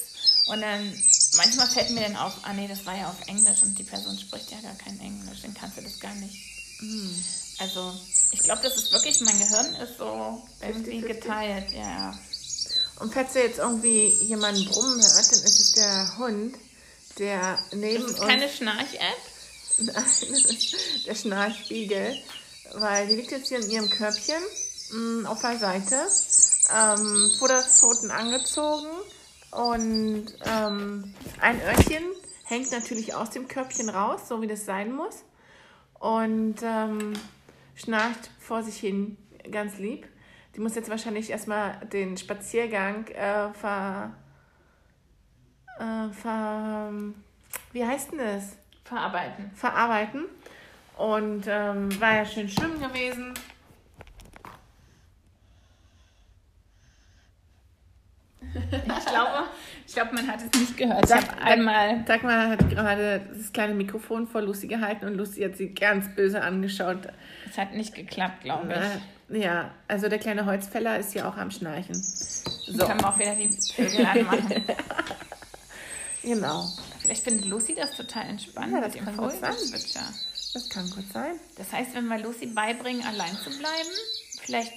und dann manchmal fällt mir dann auf, ah nee, das war ja auf Englisch und die Person spricht ja gar kein Englisch, dann kannst du das gar nicht. Mhm. Also, ich glaube, das ist wirklich, mein Gehirn ist so irgendwie geteilt, ja. Und falls du jetzt irgendwie jemanden brummen hört, dann ist es der Hund, der neben das ist keine Schnarch-App? Nein, das ist der Schnarchspiegel, weil die liegt jetzt hier in ihrem Körbchen mh, mm, auf der Seite, ähm, Futterpfoten angezogen und ähm, ein Öhrchen hängt natürlich aus dem Körbchen raus, so wie das sein muss und ähm, schnarcht vor sich hin ganz lieb. Die muss jetzt wahrscheinlich erstmal den Spaziergang äh, ver äh, ver, wie heißt denn das? Verarbeiten. Verarbeiten. Und ähm, war ja schön schwimmen gewesen. Ich glaube, ich glaube, man hat es nicht gehört. Sag, ich einmal. Dagmar hat gerade das kleine Mikrofon vor Lucy gehalten und Lucy hat sie ganz böse angeschaut. Es hat nicht geklappt, glaube ich. Ja, also der kleine Holzfäller ist ja auch am Schnarchen. So. Können wir auch wieder die Vögel anmachen. Genau. Vielleicht findet Lucy das total entspannt ja, das mit dem Vogelgezwitscher. Das kann gut sein. Das heißt, wenn wir Lucy beibringen, allein zu bleiben, vielleicht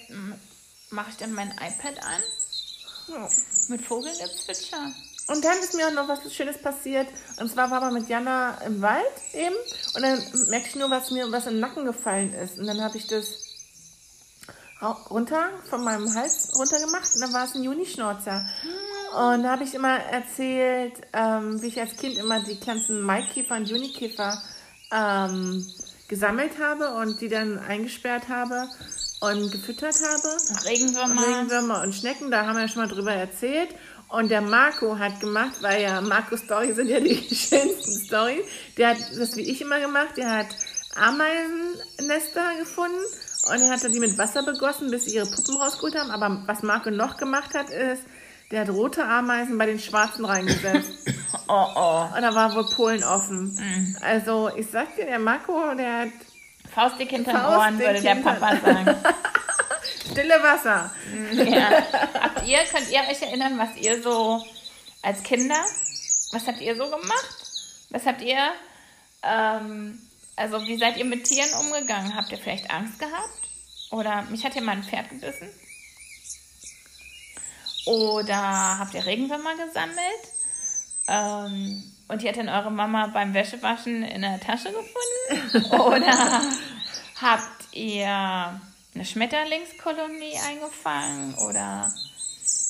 mache ich dann mein iPad an ja. mit Vogelgezwitscher. Und dann ist mir auch noch was Schönes passiert. Und zwar war wir mit Jana im Wald eben. Und dann merke ich nur, was mir was im Nacken gefallen ist. Und dann habe ich das runter von meinem Hals runter gemacht. Und dann war es ein Junischnauzer. Hm. Und da habe ich immer erzählt, ähm, wie ich als Kind immer die ganzen Maikäfer und Junikäfer ähm, gesammelt habe und die dann eingesperrt habe und gefüttert habe. Regenwürmer. Regenwürmer und Schnecken, da haben wir ja schon mal drüber erzählt. Und der Marco hat gemacht, weil ja Marco Story sind ja die schönsten Storys. Der hat das wie ich immer gemacht, der hat Ameisennester gefunden und er hat dann die mit Wasser begossen, bis sie ihre Puppen rausgeholt haben. Aber was Marco noch gemacht hat, ist, der hat rote Ameisen bei den Schwarzen reingesetzt. Oh, oh. Und da war wohl Polen offen. Also ich sag dir, der Marco, der hat Faustdick hinterm Faustdick Ohren, würde der Papa sagen. stille Wasser. Ja. Habt ihr, könnt ihr euch erinnern, was ihr so als Kinder, was habt ihr so gemacht? Was habt ihr, ähm, also wie seid ihr mit Tieren umgegangen? Habt ihr vielleicht Angst gehabt? Oder mich hat ja mal ein Pferd gebissen? Oder habt ihr Regenwürmer gesammelt? Ähm, und die hat dann eure Mama beim Wäschewaschen in der Tasche gefunden? Oder habt ihr eine Schmetterlingskolonie eingefangen? Oder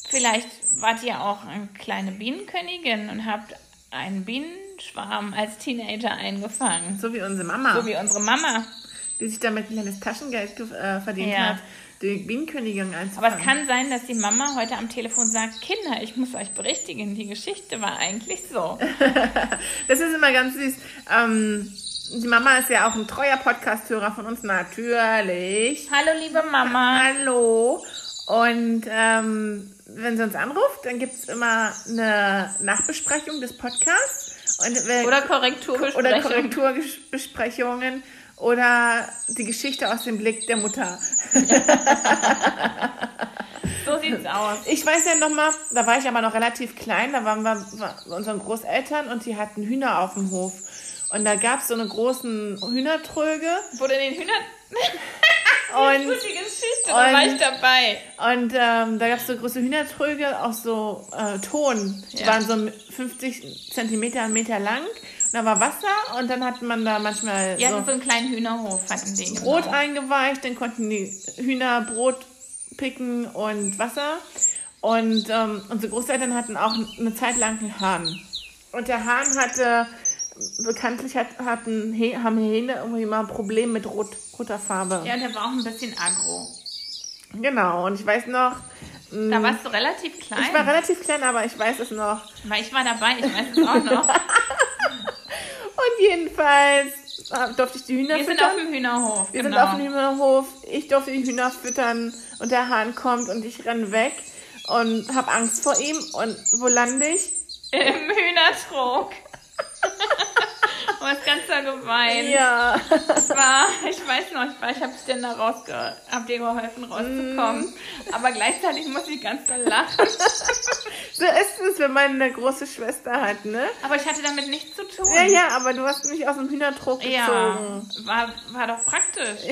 vielleicht wart ihr auch eine kleine Bienenkönigin und habt einen Bienenschwarm als Teenager eingefangen? So wie unsere Mama, So wie unsere Mama. die sich damit ein kleines Taschengeld ge- äh, verdient Ja. hat, die Bienenkönigin Aber einzufangen. es kann sein, dass die Mama heute am Telefon sagt, Kinder, ich muss euch berichtigen, die Geschichte war eigentlich so. Das ist immer ganz süß. Ähm, die Mama ist ja auch ein treuer Podcast-Hörer von uns, natürlich. Hallo liebe Mama. Hallo. Und ähm, wenn sie uns anruft, dann gibt es immer eine Nachbesprechung des Podcasts. Und, äh, Oder Korrekturbesprechung. oder Korrekturbesprechungen oder die Geschichte aus dem Blick der Mutter. So sieht's aus. Ich weiß ja noch mal, da war ich aber noch relativ klein, da waren wir bei unseren Großeltern und die hatten Hühner auf dem Hof. Und da gab es so eine großen Hühnertröge Wurde den Hühnern... und, Gute Geschichte, da war ich dabei. und ähm, da gab es so große Hühnertröge, auch so äh, Ton. Die Ja. waren so 50 Zentimeter, Meter lang. Da war Wasser und dann hatte man da manchmal hatten so so einen kleinen Hühnerhof, hatten die. Brot genau. eingeweicht, dann konnten die Hühner Brot picken und Wasser. Und ähm, unsere Großeltern hatten auch eine Zeit lang einen Hahn. Und der Hahn hatte, bekanntlich hat, hatten, haben Hähne irgendwie mal ein Problem mit rot, roter Farbe. Ja, und der war auch ein bisschen aggro. Genau, und ich weiß noch, Da warst du relativ klein. ich war relativ klein, aber ich weiß es noch. Weil ich war dabei, ich weiß es auch noch. Und jedenfalls äh, durfte ich die Hühner Wir sind füttern. auf dem Hühnerhof. Wir genau. sind auf dem Hühnerhof. Ich durfte die Hühner füttern und der Hahn kommt und ich renn weg und habe Angst vor ihm. Und wo lande ich? Im Hühnertrog. Und das Ganze geweint. Ja. Das war, ich weiß noch, ich, war, ich dann da rausge, hab dir geholfen rauszukommen. Mm. Aber gleichzeitig muss ich ganz doll lachen. So ist es, wenn man eine große Schwester hat, ne? Aber ich hatte damit nichts zu tun. Ja, ja, aber du hast mich aus dem Hühnertrog Ja, gezogen. war, war doch praktisch.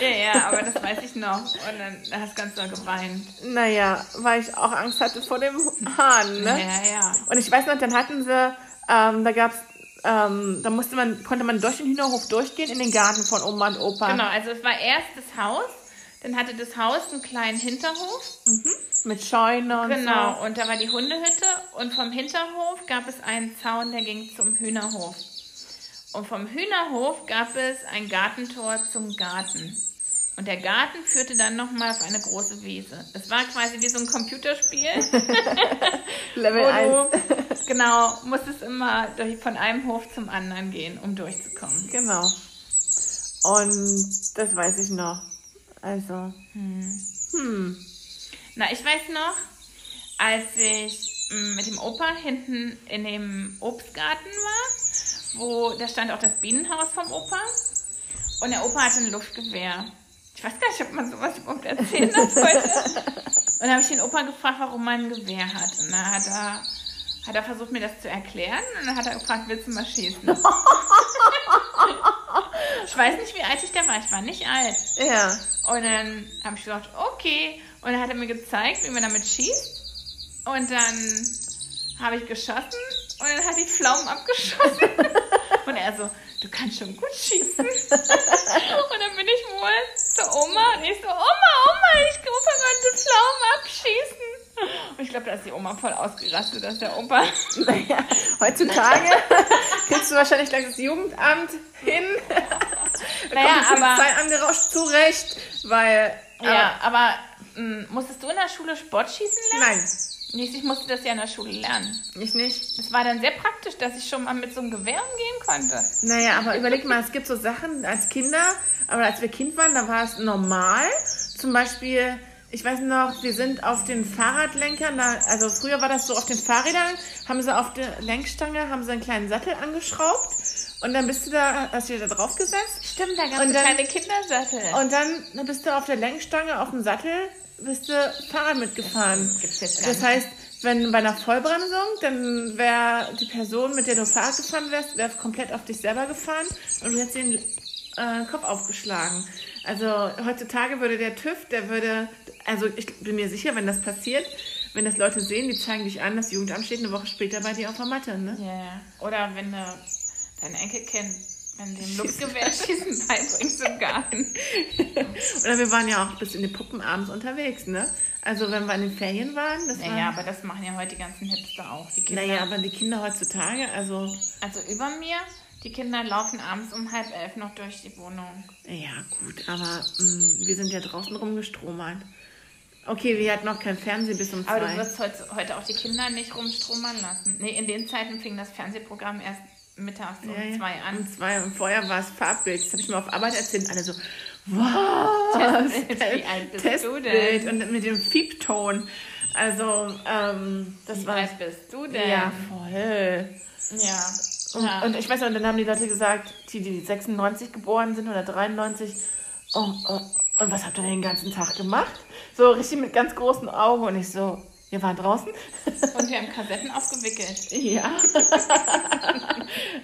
Ja. ja, aber das weiß ich noch. Und dann hast du ganz doll geweint. Naja, weil ich auch Angst hatte vor dem Hahn, ne? Ja, ja. Und ich weiß noch, dann hatten sie, ähm, da gab's, ähm, da musste man, konnte man durch den Hühnerhof durchgehen in den Garten von Oma und Opa. Genau, also es war erst das Haus, dann hatte das Haus einen kleinen Hinterhof. Mit Scheune und Genau, und da war die Hundehütte und vom Hinterhof gab es einen Zaun, der ging zum Hühnerhof. Und vom Hühnerhof gab es ein Gartentor zum Garten. Und der Garten führte dann nochmal auf eine große Wiese. Es war quasi wie so ein Computerspiel. Level 1. wo du genau musstest immer durch, von einem Hof zum anderen gehen, um durchzukommen. Genau. Und das weiß ich noch. Also, Na, ich weiß noch, als ich mm, mit dem Opa hinten in dem Obstgarten war, wo da stand auch das Bienenhaus vom Opa. Und der Opa hatte ein Luftgewehr. Ich weiß gar nicht, ob man sowas überhaupt erzählen darf heute. Und da habe ich den Opa gefragt, warum man ein Gewehr hat. Und da hat er, hat er versucht, mir das zu erklären. Und dann hat er gefragt, willst du mal schießen? ich weiß nicht, wie alt ich da war. Ich war nicht alt. ja. Und dann habe ich gesagt, okay. Und dann hat er mir gezeigt, wie man damit schießt. Und dann habe ich geschossen und dann hat die Pflaumen abgeschossen. und er so, du kannst schon gut schießen. und dann bin ich wohl zur Oma und ich so, Oma, Oma, ich mal die Pflaumen abschießen. Und ich glaube, da ist die Oma voll ausgerastet, dass der Opa. Naja, heutzutage kriegst du wahrscheinlich gleich das Jugendamt hin. da Naja, kommt die aber- Polizei angerauscht zurecht, weil... Ja, aber mh, musstest du in der Schule Sportschießen lernen? Nein, Nicht, ich musste das ja in der Schule lernen. ich nicht. Es war dann sehr praktisch, dass ich schon mal mit so einem Gewehr umgehen konnte. Naja, aber überleg mal, es gibt so Sachen als Kinder, aber als wir Kind waren, da war es normal. Zum Beispiel, ich weiß noch, wir sind auf den Fahrradlenkern, da, also früher war das so, auf den Fahrrädern haben sie auf der Lenkstange, haben sie einen kleinen Sattel angeschraubt und dann bist du da, hast du da drauf gesetzt Stimmt, da gab Und es kleine Kindersattel. und dann bist du auf der Lenkstange, auf dem Sattel, bist du Fahrrad mitgefahren. gibt's jetzt gar Das heißt, wenn bei einer Vollbremsung, dann wäre die Person, mit der du Fahrrad gefahren wärst, wäre komplett auf dich selber gefahren und du hättest den äh, Kopf aufgeschlagen. Also heutzutage würde der TÜV, der würde, also ich bin mir sicher, wenn das passiert, wenn das Leute sehen, die zeigen dich an, das Jugendamt steht eine Woche später bei dir auf der Matte, ne? Ja, ja. Oder wenn du dein Enkelkind, wenn du dem Luftgewehrschießen beibringst im Garten. Oder wir waren ja auch bis in die Puppen abends unterwegs, ne? Also wenn wir in den Ferien waren, das war... Naja, aber das machen ja heute die ganzen Hipster auch. Die Kinder, Naja, aber die Kinder heutzutage, also, Also über mir, die Kinder laufen abends um halb elf noch durch die Wohnung. ja gut, aber mh, wir sind ja draußen rumgestromert. Okay, wir hatten noch kein Fernsehen bis um Aber du zwei. wirst heute, heute auch die Kinder nicht rumstromern lassen. Nee, in den Zeiten fing das Fernsehprogramm erst mittags um Ja, zwei an. Um zwei und vorher war es Farbbild. Das habe ich mir auf Arbeit erzählt. Alle so, was? Testbild. Wie alt bist du Testbild denn? und mit dem Fiebton. Also, ähm, das Wie war... alt bist du denn? Ja, voll. Ja. Und, ja. und ich weiß noch, und dann haben die Leute gesagt, die, die 96 geboren sind oder 93, oh, oh, und was habt ihr denn den ganzen Tag gemacht? So richtig mit ganz großen Augen und ich so, wir waren draußen. Und wir haben Kassetten aufgewickelt. ja.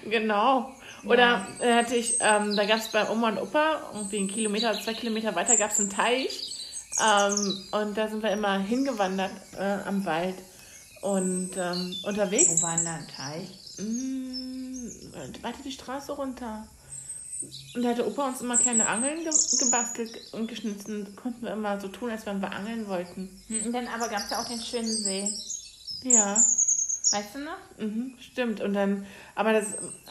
genau. Oder äh, hatte ich, ähm, da gab es bei Oma und Opa, irgendwie einen Kilometer oder zwei Kilometer weiter gab es einen Teich. Ähm, und da sind wir immer hingewandert äh, am Wald und ähm, unterwegs. Wo war denn da ein Teich? Mm, weiter die Straße runter. Und da hatte Opa uns immer kleine Angeln ge gebastelt und geschnitzt. Konnten wir immer so tun, als wenn wir angeln wollten. Hm, Dann aber gab es ja auch den schönen See. Ja, Weißt du noch? mhm, stimmt. Und dann, aber das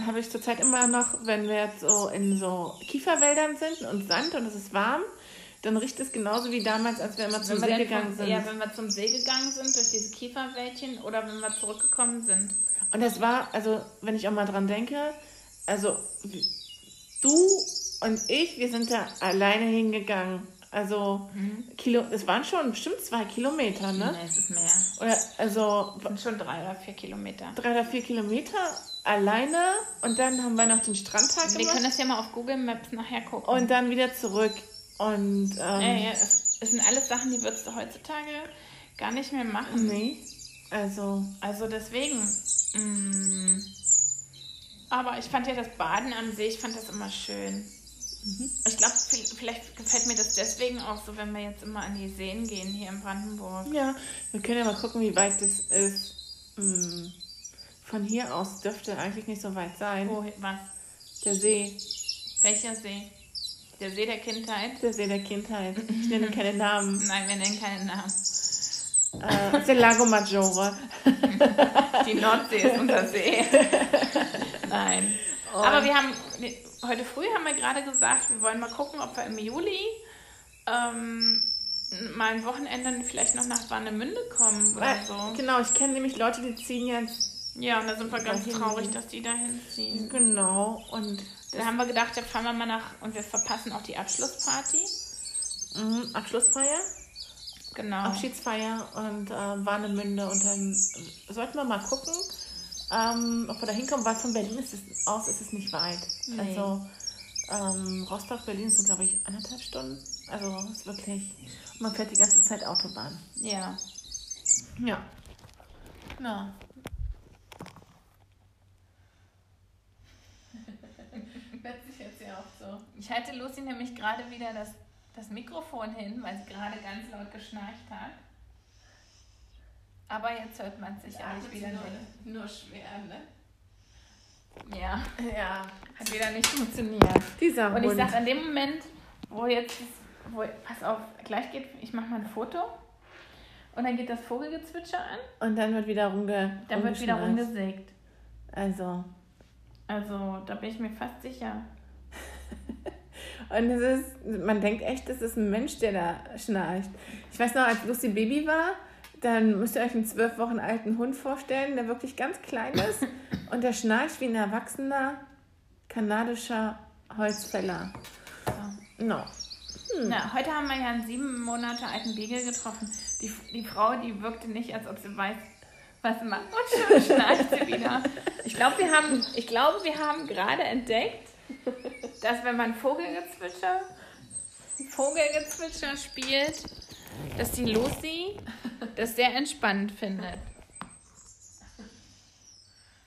habe ich zurzeit immer noch, wenn wir jetzt so in so Kieferwäldern sind und Sand und es ist warm, dann riecht es genauso wie damals, als wir immer zum See denn gegangen von, sind. Ja, wenn wir zum See gegangen sind, durch diese Kieferwäldchen oder wenn wir zurückgekommen sind. Und das war, also wenn ich auch mal dran denke, also du und ich, wir sind da alleine hingegangen. Also Kilo, es waren schon bestimmt zwei Kilometer, ne? Nee, es ist mehr. Oder also Es sind schon drei oder vier Kilometer. drei oder vier Kilometer alleine und dann haben wir noch den Strandtag Wir gemacht können das ja mal auf Google Maps nachher gucken. und dann wieder zurück. Und ähm, ja, ja, es, es sind alles Sachen, die würdest du heutzutage gar nicht mehr machen. nee, also Also deswegen. mm, aber ich fand ja das Baden am See, ich fand das immer schön. Ich glaube, vielleicht gefällt mir das deswegen auch so, wenn wir jetzt immer an die Seen gehen hier in Brandenburg. ja, wir können ja mal gucken, wie weit das ist. Hm, Von hier aus dürfte eigentlich nicht so weit sein. Wo, was? Der See. Welcher See? Der See der Kindheit? Der See der Kindheit. Ich nenne keine Namen. Nein, wir nennen keinen Namen. Äh, ist der Lago Maggiore. Die Nordsee ist unser See. Nein. Aber wir haben, heute früh haben wir gerade gesagt, wir wollen mal gucken, ob wir im Juli ähm, mal ein Wochenende vielleicht noch nach Warnemünde kommen oder Weil, so. Genau, ich kenne nämlich Leute, die ziehen jetzt. Ja, und da sind wir ganz Dahin. traurig, dass die da hinziehen. Genau. Und Da haben wir gedacht, da fahren wir mal nach und wir verpassen auch die Abschlussparty. mhm, Abschlussfeier, Genau. Abschiedsfeier und äh, Warnemünde. Und dann sollten wir mal gucken, ähm, ob wir da hinkommen, weil von Berlin ist es, aus ist es nicht weit. Nee. Also ähm, Rostock, Berlin sind, glaube ich, anderthalb Stunden. Also ist wirklich. Und man fährt die ganze Zeit Autobahn. Ja. Ja. ja. Hört sich jetzt ja auch so. Ich halte Lucy nämlich gerade wieder das, das Mikrofon hin, weil sie gerade ganz laut geschnarcht hat. Aber jetzt hört man es sicherlich wieder nicht. Nur schwer, ne? Ja, Ja. hat wieder nicht funktioniert. Dieser Und ich sage, an dem Moment, wo jetzt, wo, pass auf, gleich geht, ich mache mal ein Foto. Und dann geht das Vogelgezwitscher an. Und dann wird wieder rumge Dann wird wieder rumgesägt. Also. Also, da bin ich mir fast sicher. Und es ist, man denkt echt, das ist ein Mensch, der da schnarcht. Ich weiß noch, als Lucy Baby war, dann müsst ihr euch einen zwölf Wochen alten Hund vorstellen, der wirklich ganz klein ist und der schnarcht wie ein erwachsener kanadischer Holzfäller. No. Na, heute haben wir ja einen sieben Monate alten Beagle getroffen. Die, die Frau, die wirkte nicht, als ob sie weiß, was sie macht. Und schon schnarcht sie wieder. Ich glaube, wir haben, ich glaube, wir haben gerade entdeckt, dass wenn man Vogelgezwitscher, Vogelgezwitscher spielt, dass die Lucy das sehr entspannend findet.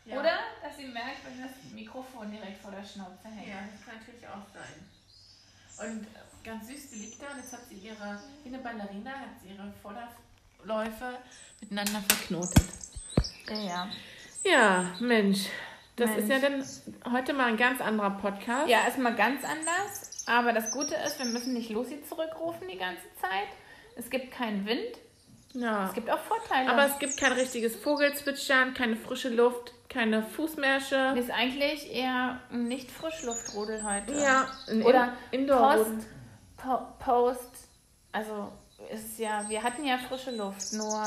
Ja. Oder dass sie merkt, wenn das Mikrofon direkt vor der Schnauze hängt. Ja, das kann natürlich auch sein. Und ganz süß, die liegt da und jetzt hat sie ihre, wie eine Ballerina, hat sie ihre Vorderläufe miteinander verknotet. Ja, ja. Ja, Mensch. Das Mensch. ist ja dann heute mal ein ganz anderer Podcast. Ja, ist mal ganz anders. Aber das Gute ist, wir müssen nicht Lucy zurückrufen die ganze Zeit. Es gibt keinen Wind. ja. Es gibt auch Vorteile. Aber es gibt kein richtiges Vogelzwitschern, keine frische Luft, keine Fußmärsche. ist eigentlich eher ein nicht Frischluftrudel heute. Ja, ein Oder In- Indoor Post, po, Post. Also es ist ja, wir hatten ja frische Luft, nur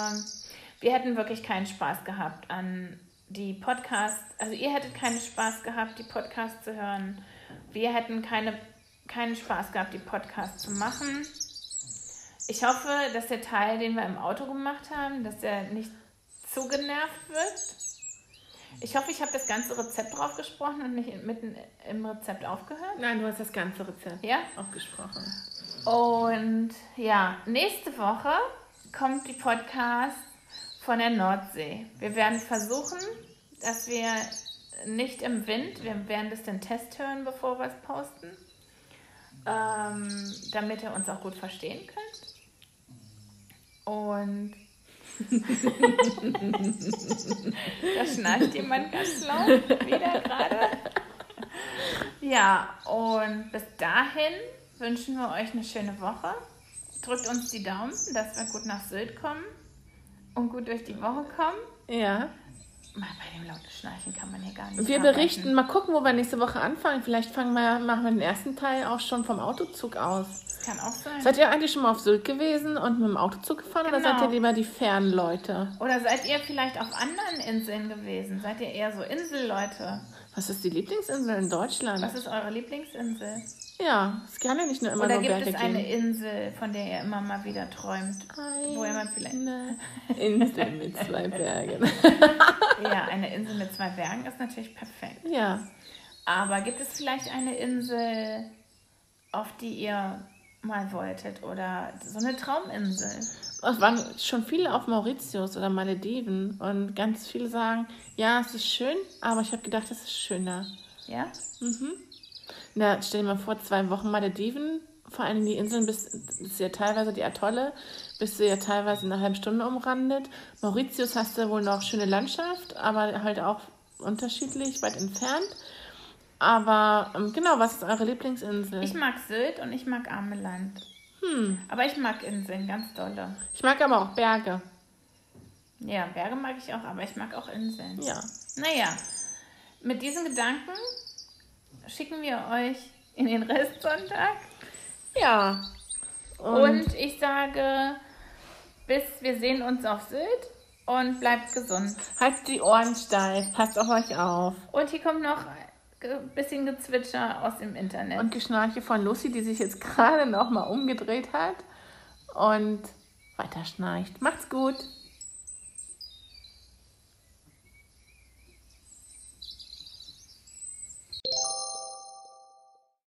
wir hätten wirklich keinen Spaß gehabt an die Podcasts. Also ihr hättet keinen Spaß gehabt, die Podcasts zu hören. Wir hätten keine, keinen Spaß gehabt, die Podcasts zu machen. Ich hoffe, dass der Teil, den wir im Auto gemacht haben, dass der nicht zu genervt wird. Ich hoffe, ich habe das ganze Rezept drauf gesprochen und nicht mitten im Rezept aufgehört. Nein, du hast das ganze Rezept Ja? aufgesprochen. Und ja, nächste Woche kommt die Podcast von der Nordsee. Wir werden versuchen, dass wir nicht im Wind, wir werden das den Test hören, bevor wir es posten, ähm, damit ihr uns auch gut verstehen könnt. Und da schnarcht jemand ganz laut wieder gerade. Ja, und bis dahin wünschen wir euch eine schöne Woche. Drückt uns die Daumen, dass wir gut nach Sylt kommen und gut durch die Woche kommen. Ja. Mal bei dem lauten Schnarchen kann man hier gar nicht Wir arbeiten. berichten, mal gucken, wo wir nächste Woche anfangen. Vielleicht fangen wir, machen wir den ersten Teil auch schon vom Autozug aus. Kann auch sein. Seid ihr eigentlich schon mal auf Sylt gewesen und mit dem Autozug gefahren oder Genau. seid ihr lieber die Fernleute? Oder seid ihr vielleicht auf anderen Inseln gewesen? Seid ihr eher so Inselleute? Was ist die Lieblingsinsel in Deutschland? Was ist eure Lieblingsinsel? Ja, es kann ja nicht nur immer Oder nur gibt Berge es eine geben. Insel, von der ihr immer mal wieder träumt? Wo ihr mal vielleicht. Eine Insel mit zwei Bergen. Ja, eine Insel mit zwei Bergen ist natürlich perfekt. ja. Aber gibt es vielleicht eine Insel, auf die ihr mal wolltet? Oder so eine Trauminsel? Es waren schon viele auf Mauritius oder Malediven und ganz viele sagen, ja, es ist schön, aber ich habe gedacht, es ist schöner. Ja? Na, stell dir mal vor, zwei Wochen Malediven, vor allem die Inseln, bis, bis ja teilweise die Atolle, bist du ja teilweise in einer halben Stunde umrandet. Mauritius hast du wohl noch schöne Landschaft, aber halt auch unterschiedlich, weit entfernt. Aber ähm, genau, was ist eure Lieblingsinsel? Ich mag Sylt und ich mag Ameland. Hm. Aber ich mag Inseln ganz dolle. Ich mag aber auch Berge. Ja, Berge mag ich auch, aber ich mag auch Inseln. Ja. Naja, mit diesen Gedanken schicken wir euch in den Restsonntag. Ja. Und, ich sage, bis wir sehen uns auf Sylt und bleibt gesund. Haltet die Ohren steif, passt auf euch auf. Und hier kommt noch bisschen Gezwitscher aus dem Internet. Und Geschnarche von Lucy, die sich jetzt gerade noch mal umgedreht hat und weiter schnarcht. Macht's gut.